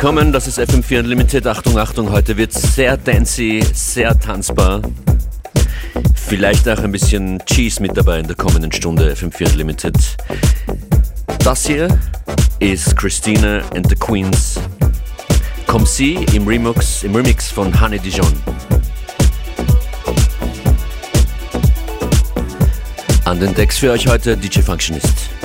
Willkommen, das ist FM4 Unlimited. Achtung, Achtung, heute wird sehr dancey, sehr tanzbar. Vielleicht auch ein bisschen Cheese mit dabei in der kommenden Stunde FM4 Unlimited. Das hier ist Christina and the Queens. Comme sie im Remix, im Remix von Honey Dijon. An den Decks für euch heute DJ Functionist.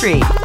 free.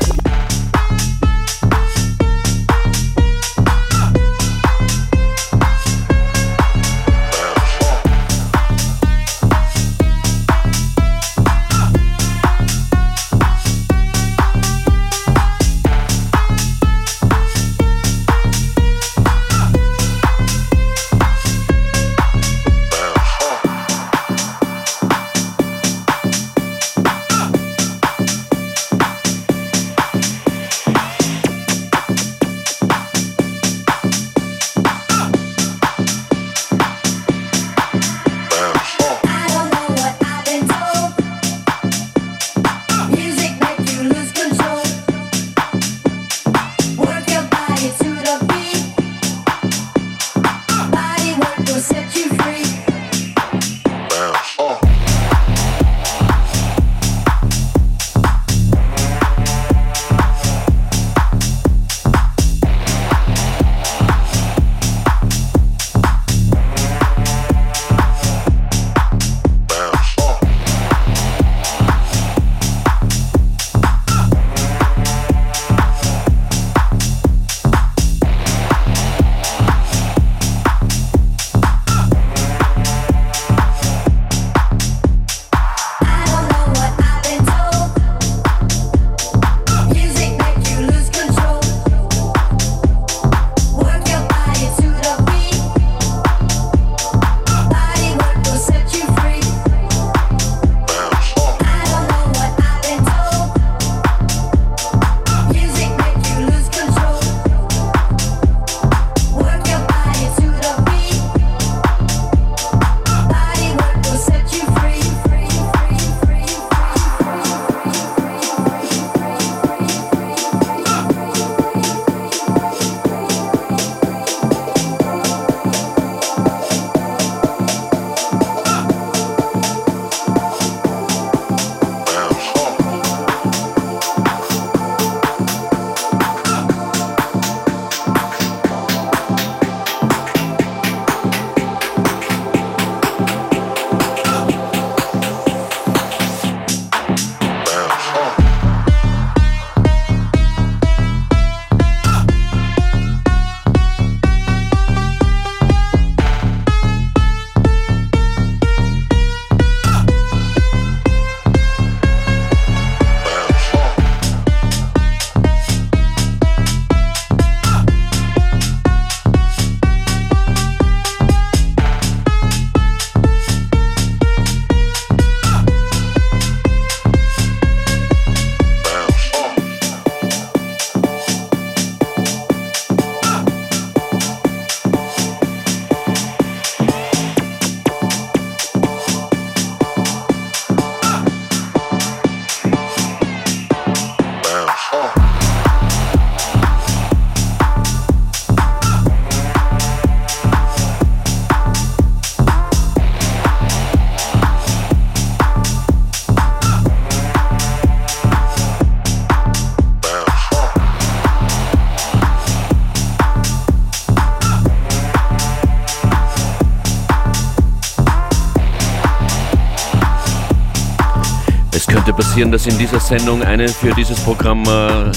3. passieren, dass in dieser Sendung eine für dieses Programm äh,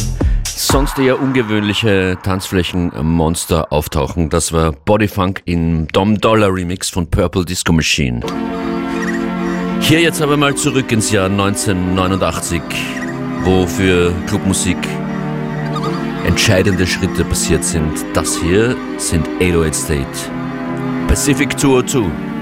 sonst eher ungewöhnliche Tanzflächenmonster auftauchen. Das war Bodyfunk im Dom Dollar Remix von Purple Disco Machine. Hier jetzt aber mal zurück ins Jahr 1989, wo für Clubmusik entscheidende Schritte passiert sind. Das hier sind 808 State. Pacific 202. FM4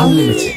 真令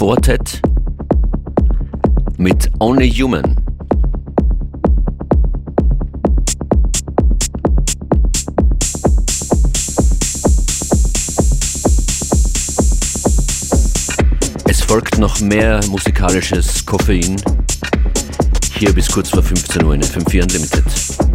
Quartet mit Only Human. Es folgt noch mehr musikalisches Koffein. Hier bis kurz vor 15 Uhr in FM4 Unlimited.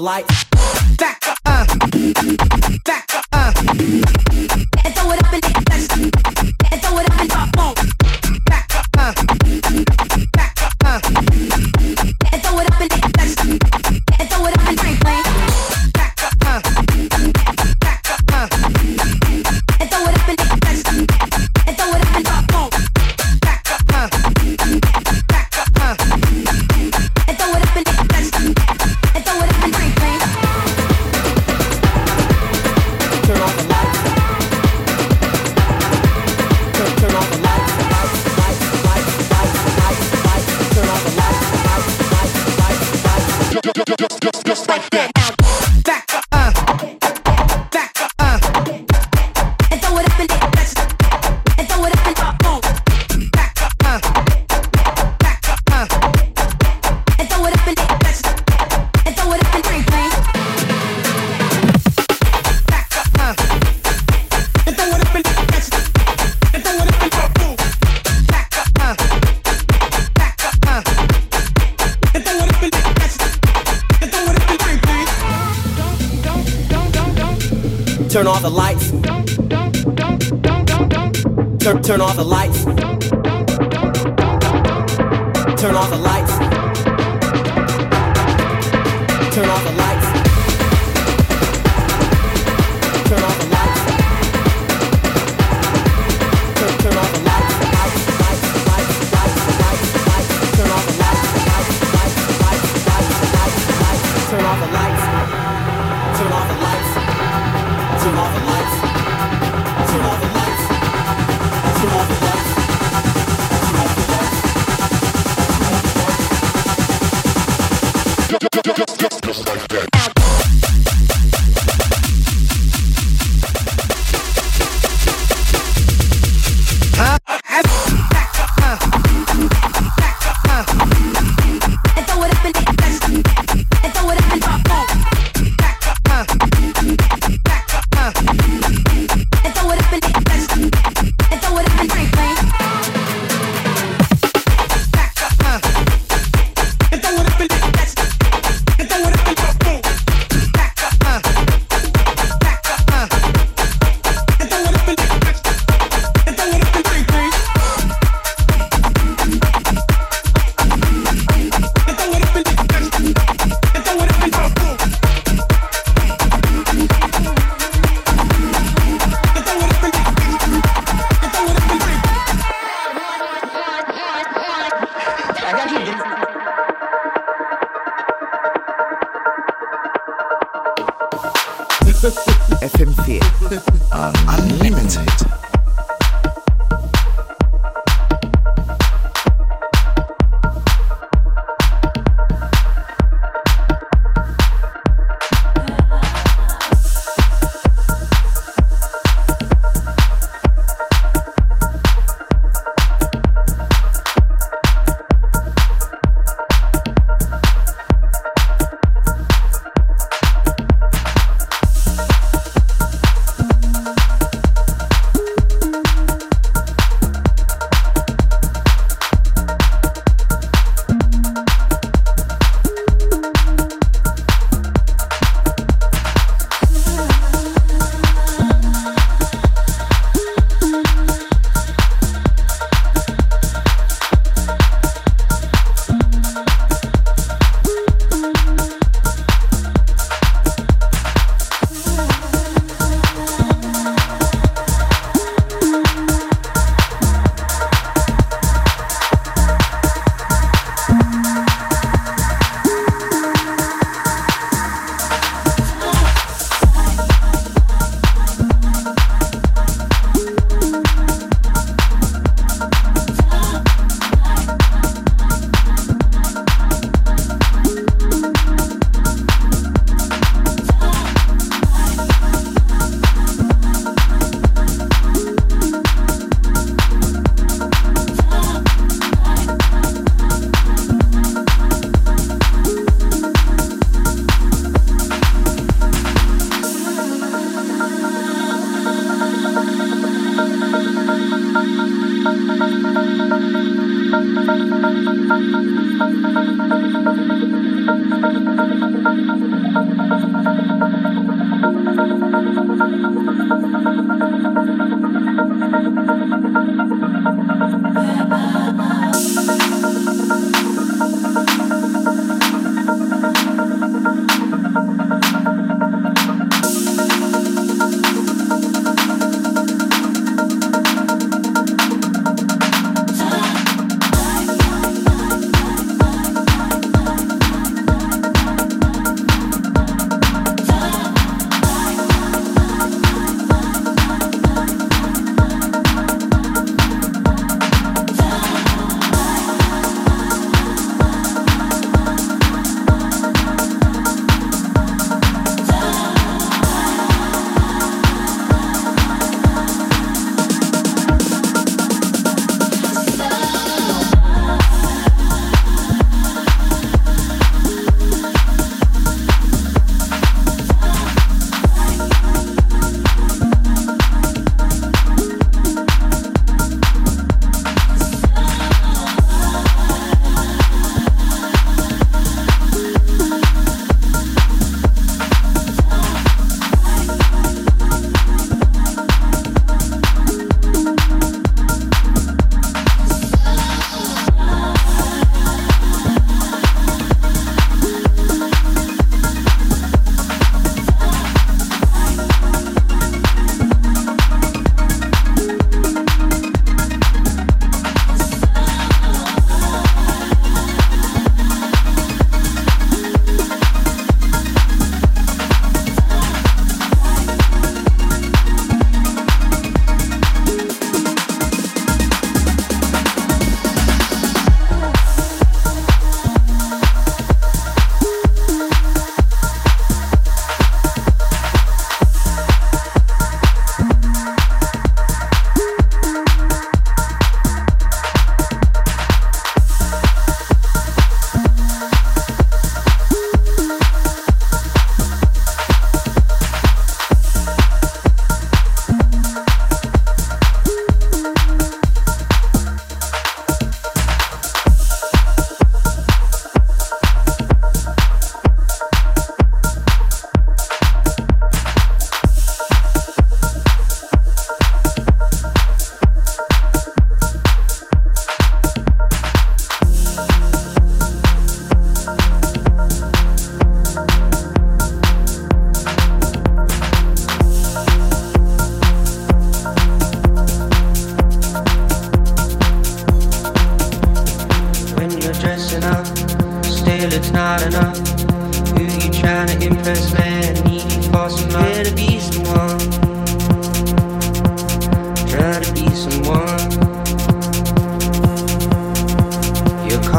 light. Turn, turn off the lights. Turn off the lights. Turn off the lights. Turn off the lights. Turn, turn off the lights. Lights, lights, lights, lights, lights, lights. Turn off the lights. Lights, lights, lights, lights, lights, lights. Turn off the lights. just, just, just, just like that. FM4 Unlimited.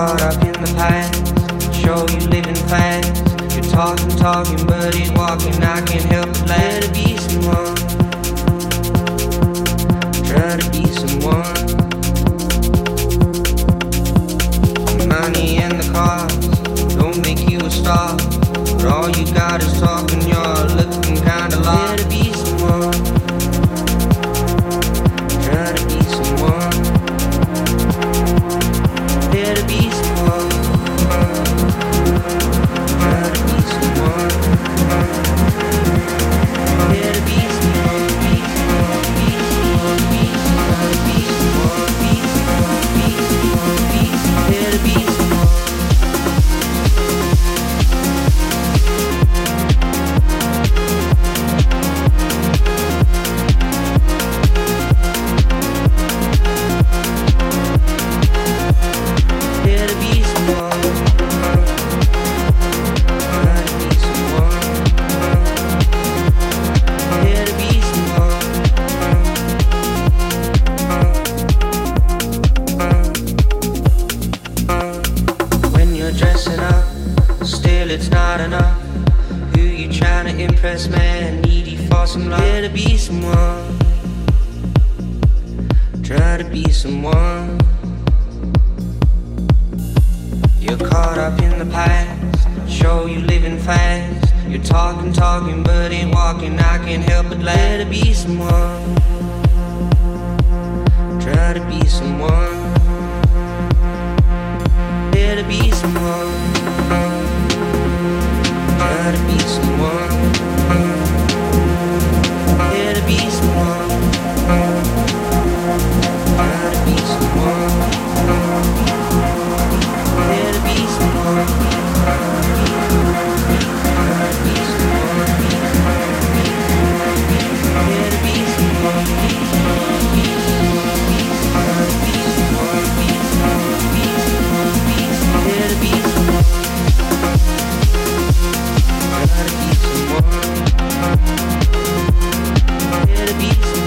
caught up in the past. Show you living fast. You're talking, talking, but walking. I can't help but let it be someone. Try to be someone. Money and the cars don't make you a star. But all you got is talking, you're looking kinda lost. You're talking, talking, but ain't walking. I can't help but let it be someone. Try to be someone. Try to be someone. Try to be someone. Try to be someone. Try to be someone. It'll be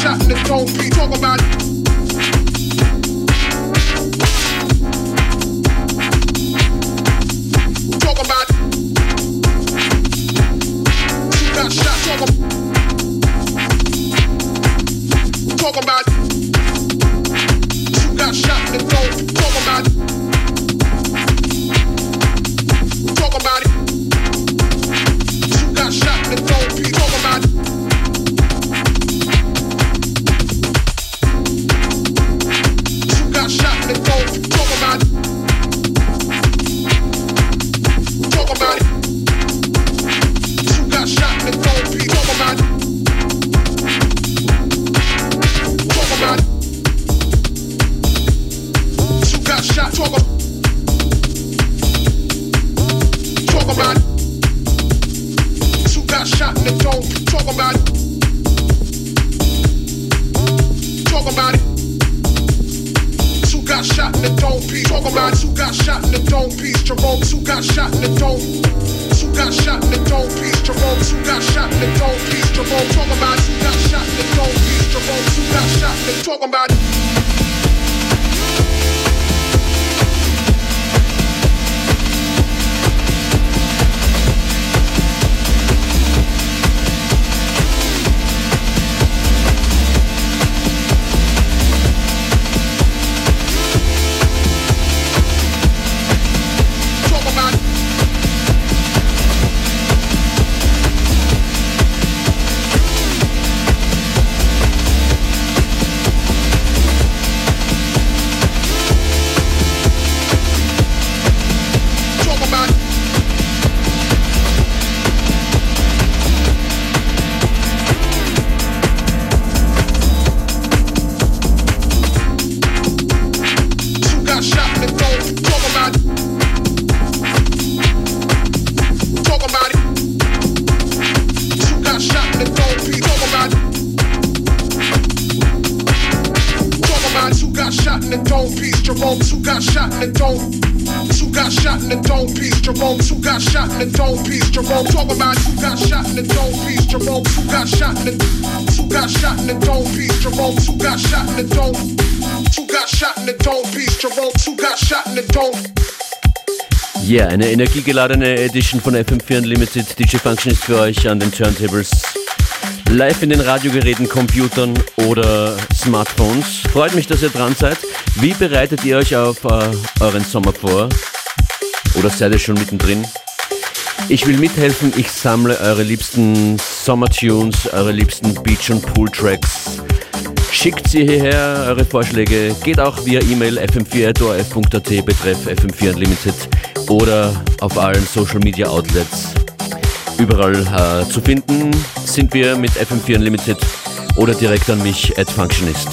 shot the dome. Talk about Who got shot in the dome piece, Jerome? Who got shot in the dome piece, Jerome? Talk about who got shot in the dome piece, Jerome? Who got shot in the talking about? Energiegeladene Edition von FM4 Unlimited. DJ Function ist für euch an den Turntables. Live in den Radiogeräten, Computern oder Smartphones. Freut mich, dass ihr dran seid. Wie bereitet ihr euch auf äh, euren Sommer vor? Oder seid ihr schon mittendrin? Ich will mithelfen, ich sammle eure liebsten Sommertunes, eure liebsten Beach- und Pool-Tracks. Schickt sie hierher, eure Vorschläge. Geht auch via E-Mail fm4.orf.at betreff FM4 Unlimited oder auf allen Social Media Outlets. Überall äh, zu finden sind wir mit FM4 Unlimited oder direkt an mich at Functionist.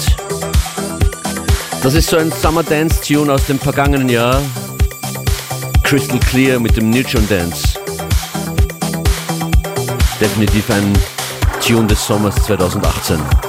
Das ist so ein Summer Dance Tune aus dem vergangenen Jahr. Crystal Clear mit dem Neutron Dance. Definitiv ein Tune des Sommers 2018.